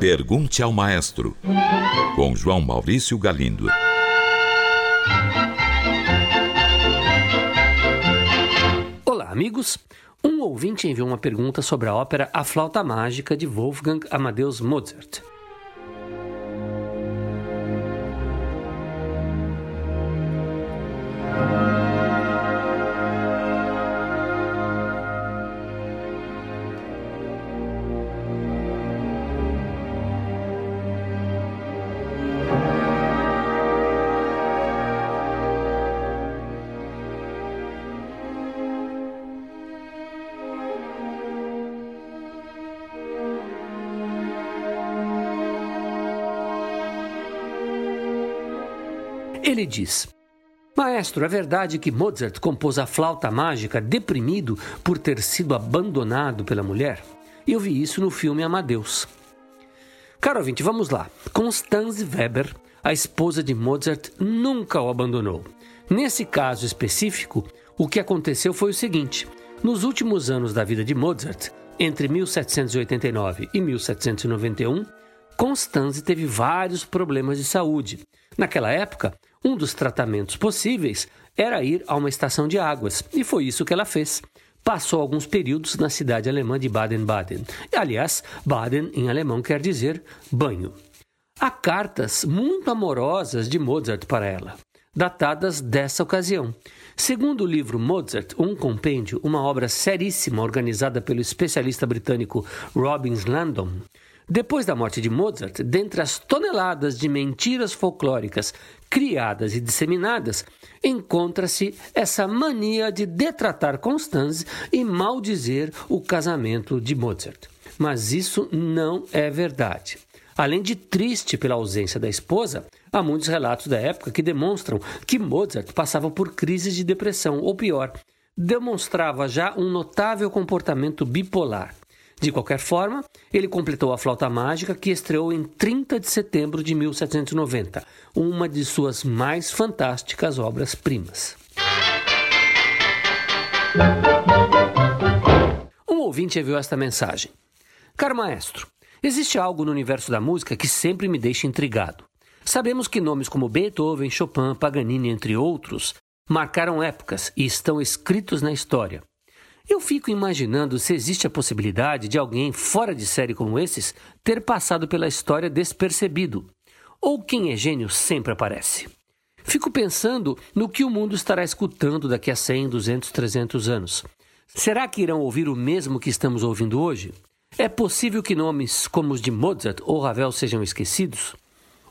Pergunte ao Maestro, com João Maurício Galindo. Olá, amigos. Um ouvinte enviou uma pergunta sobre a ópera A Flauta Mágica de Wolfgang Amadeus Mozart. Ele diz: Maestro, é verdade que Mozart compôs a flauta mágica deprimido por ter sido abandonado pela mulher? Eu vi isso no filme Amadeus. Caro ouvinte, vamos lá. Constanze Weber, a esposa de Mozart, nunca o abandonou. Nesse caso específico, o que aconteceu foi o seguinte: nos últimos anos da vida de Mozart, entre 1789 e 1791, Constanze teve vários problemas de saúde. Naquela época, um dos tratamentos possíveis era ir a uma estação de águas, e foi isso que ela fez. Passou alguns períodos na cidade alemã de Baden-Baden. Aliás, Baden em alemão quer dizer banho. Há cartas muito amorosas de Mozart para ela, datadas dessa ocasião. Segundo o livro Mozart, um compêndio, uma obra seríssima organizada pelo especialista britânico Robin Landon, depois da morte de Mozart, dentre as toneladas de mentiras folclóricas criadas e disseminadas, encontra-se essa mania de detratar Constanze e maldizer o casamento de Mozart. Mas isso não é verdade. Além de triste pela ausência da esposa, há muitos relatos da época que demonstram que Mozart passava por crises de depressão, ou pior, demonstrava já um notável comportamento bipolar. De qualquer forma, ele completou a Flauta Mágica, que estreou em 30 de setembro de 1790, uma de suas mais fantásticas obras-primas. Um ouvinte enviou esta mensagem: Caro maestro, existe algo no universo da música que sempre me deixa intrigado. Sabemos que nomes como Beethoven, Chopin, Paganini, entre outros, marcaram épocas e estão escritos na história. Eu fico imaginando se existe a possibilidade de alguém fora de série como esses ter passado pela história despercebido. Ou quem é gênio sempre aparece. Fico pensando no que o mundo estará escutando daqui a 100, 200, 300 anos. Será que irão ouvir o mesmo que estamos ouvindo hoje? É possível que nomes como os de Mozart ou Ravel sejam esquecidos?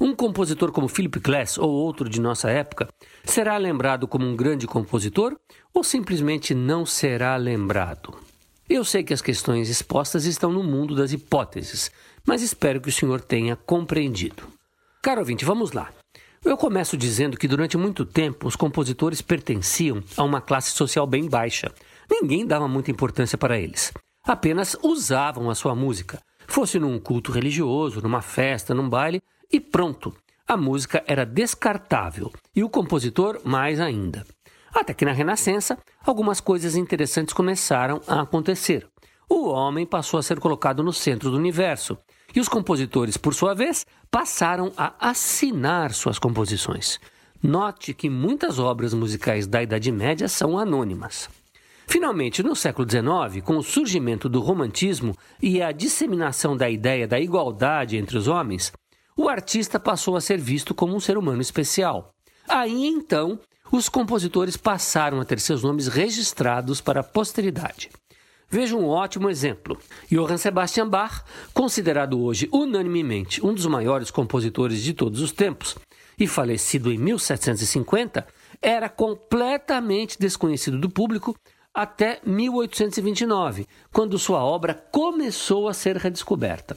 Um compositor como Philip Glass ou outro de nossa época será lembrado como um grande compositor ou simplesmente não será lembrado? Eu sei que as questões expostas estão no mundo das hipóteses, mas espero que o senhor tenha compreendido. Caro ouvinte, vamos lá. Eu começo dizendo que durante muito tempo os compositores pertenciam a uma classe social bem baixa. Ninguém dava muita importância para eles. Apenas usavam a sua música, fosse num culto religioso, numa festa, num baile e pronto. A música era descartável e o compositor mais ainda. Até que na Renascença, algumas coisas interessantes começaram a acontecer. O homem passou a ser colocado no centro do universo e os compositores, por sua vez, passaram a assinar suas composições. Note que muitas obras musicais da Idade Média são anônimas. Finalmente, no século XIX, com o surgimento do romantismo e a disseminação da ideia da igualdade entre os homens, o artista passou a ser visto como um ser humano especial. Aí então, os compositores passaram a ter seus nomes registrados para a posteridade. Veja um ótimo exemplo. Johann Sebastian Bach, considerado hoje unanimemente um dos maiores compositores de todos os tempos e falecido em 1750, era completamente desconhecido do público até 1829, quando sua obra começou a ser redescoberta.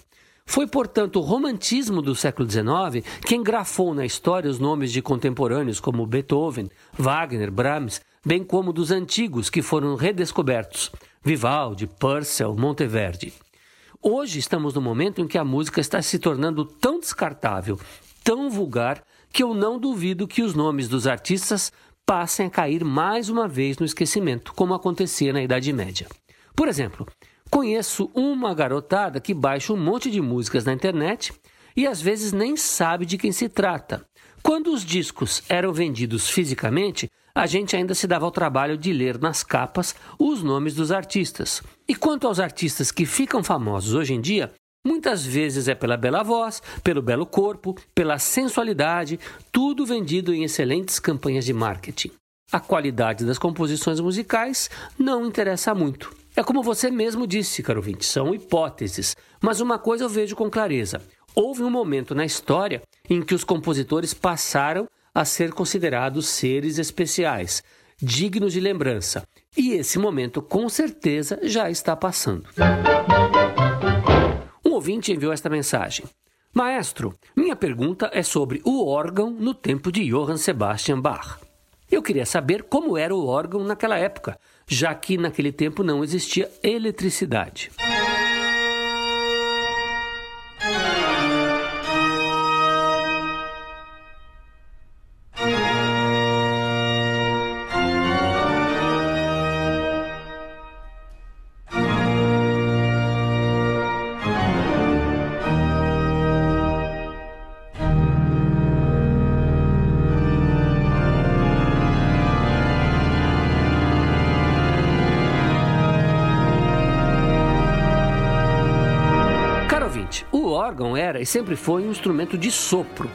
Foi, portanto, o romantismo do século XIX quem grafou na história os nomes de contemporâneos como Beethoven, Wagner, Brahms, bem como dos antigos que foram redescobertos, Vivaldi, Purcell, Monteverdi. Hoje estamos no momento em que a música está se tornando tão descartável, tão vulgar, que eu não duvido que os nomes dos artistas passem a cair mais uma vez no esquecimento, como acontecia na Idade Média. Por exemplo, Conheço uma garotada que baixa um monte de músicas na internet e às vezes nem sabe de quem se trata. Quando os discos eram vendidos fisicamente, a gente ainda se dava ao trabalho de ler nas capas os nomes dos artistas. E quanto aos artistas que ficam famosos hoje em dia, muitas vezes é pela bela voz, pelo belo corpo, pela sensualidade, tudo vendido em excelentes campanhas de marketing. A qualidade das composições musicais não interessa muito. É como você mesmo disse, caro ouvinte, são hipóteses. Mas uma coisa eu vejo com clareza: houve um momento na história em que os compositores passaram a ser considerados seres especiais, dignos de lembrança. E esse momento, com certeza, já está passando. Um ouvinte enviou esta mensagem. Maestro, minha pergunta é sobre o órgão no tempo de Johann Sebastian Bach. Eu queria saber como era o órgão naquela época, já que naquele tempo não existia eletricidade. Órgão era e sempre foi um instrumento de sopro.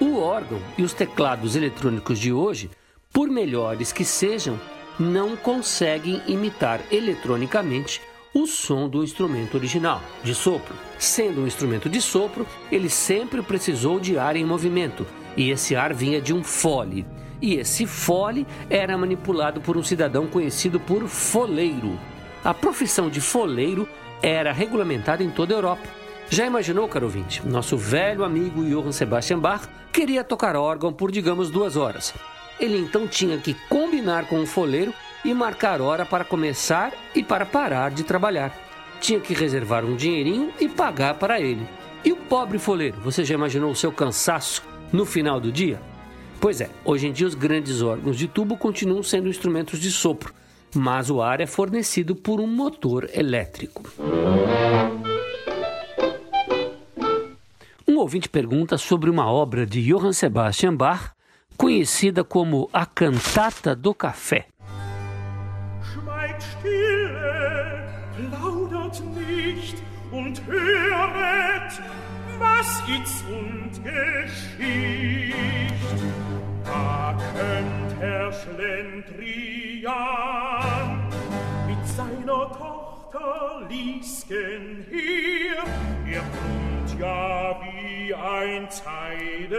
O órgão e os teclados eletrônicos de hoje, por melhores que sejam, não conseguem imitar eletronicamente o som do instrumento original, de sopro. Sendo um instrumento de sopro, ele sempre precisou de ar em movimento, e esse ar vinha de um fole. E esse fole era manipulado por um cidadão conhecido por foleiro. A profissão de foleiro era regulamentada em toda a Europa já imaginou, caro ouvinte? Nosso velho amigo Johann Sebastian Bach queria tocar órgão por, digamos, duas horas. Ele então tinha que combinar com o foleiro e marcar hora para começar e para parar de trabalhar. Tinha que reservar um dinheirinho e pagar para ele. E o pobre foleiro, você já imaginou o seu cansaço no final do dia? Pois é, hoje em dia os grandes órgãos de tubo continuam sendo instrumentos de sopro, mas o ar é fornecido por um motor elétrico. Um ouvinte pergunta sobre uma obra de Johann Sebastian Bach conhecida como a Cantata do Café. Schweigt stille, plaudert nicht und höret, was und. Da Herr Schlendrian mit seiner Tochter hier, ihr kommt ja wie ein Zeidelbär.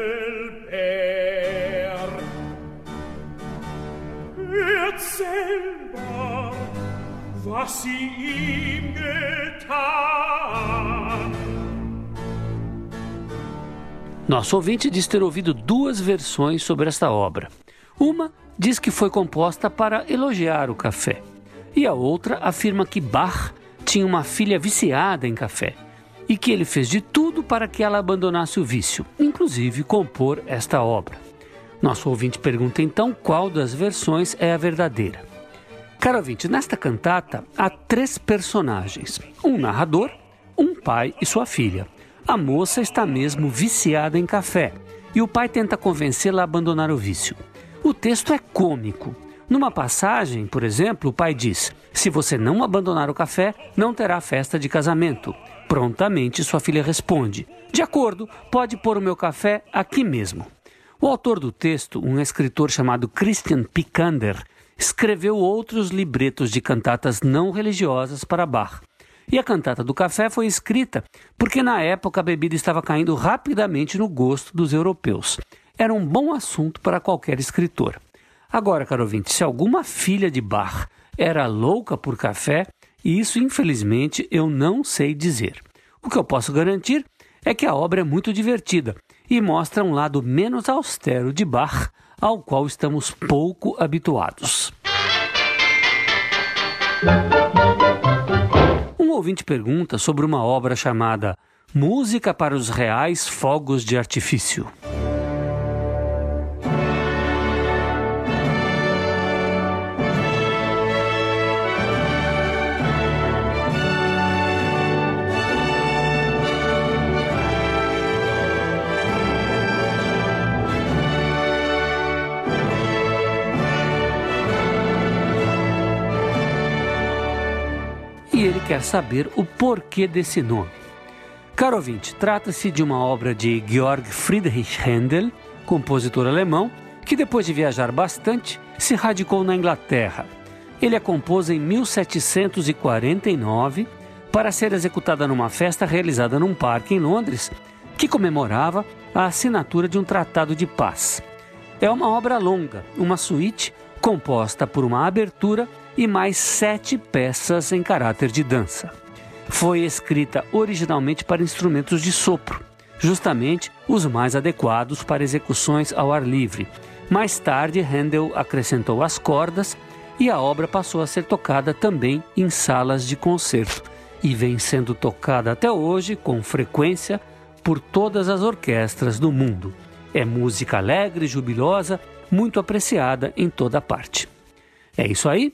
Hört selber, was sie ihm getan. Nosso ouvinte diz ter ouvido duas versões sobre esta obra. Uma diz que foi composta para elogiar o café, e a outra afirma que Bach tinha uma filha viciada em café e que ele fez de tudo para que ela abandonasse o vício, inclusive compor esta obra. Nosso ouvinte pergunta então qual das versões é a verdadeira. Caro ouvinte, nesta cantata há três personagens: um narrador, um pai e sua filha. A moça está mesmo viciada em café e o pai tenta convencê-la a abandonar o vício. O texto é cômico. Numa passagem, por exemplo, o pai diz: Se você não abandonar o café, não terá festa de casamento. Prontamente sua filha responde: De acordo, pode pôr o meu café aqui mesmo. O autor do texto, um escritor chamado Christian Picander, escreveu outros libretos de cantatas não religiosas para Bach. E a cantata do café foi escrita porque na época a bebida estava caindo rapidamente no gosto dos europeus. Era um bom assunto para qualquer escritor. Agora, caro ouvinte, se alguma filha de Bach era louca por café, isso, infelizmente, eu não sei dizer. O que eu posso garantir é que a obra é muito divertida e mostra um lado menos austero de Bach, ao qual estamos pouco habituados. Um ouvinte pergunta sobre uma obra chamada Música para os Reais Fogos de Artifício. Quer saber o porquê desse nome. Caro ouvinte, trata-se de uma obra de Georg Friedrich Händel, compositor alemão, que depois de viajar bastante, se radicou na Inglaterra. Ele a compôs em 1749 para ser executada numa festa realizada num parque em Londres, que comemorava a assinatura de um tratado de paz. É uma obra longa, uma suíte composta por uma abertura e mais sete peças em caráter de dança foi escrita originalmente para instrumentos de sopro, justamente os mais adequados para execuções ao ar livre. Mais tarde, Handel acrescentou as cordas e a obra passou a ser tocada também em salas de concerto e vem sendo tocada até hoje com frequência por todas as orquestras do mundo. É música alegre, jubilosa, muito apreciada em toda parte. É isso aí,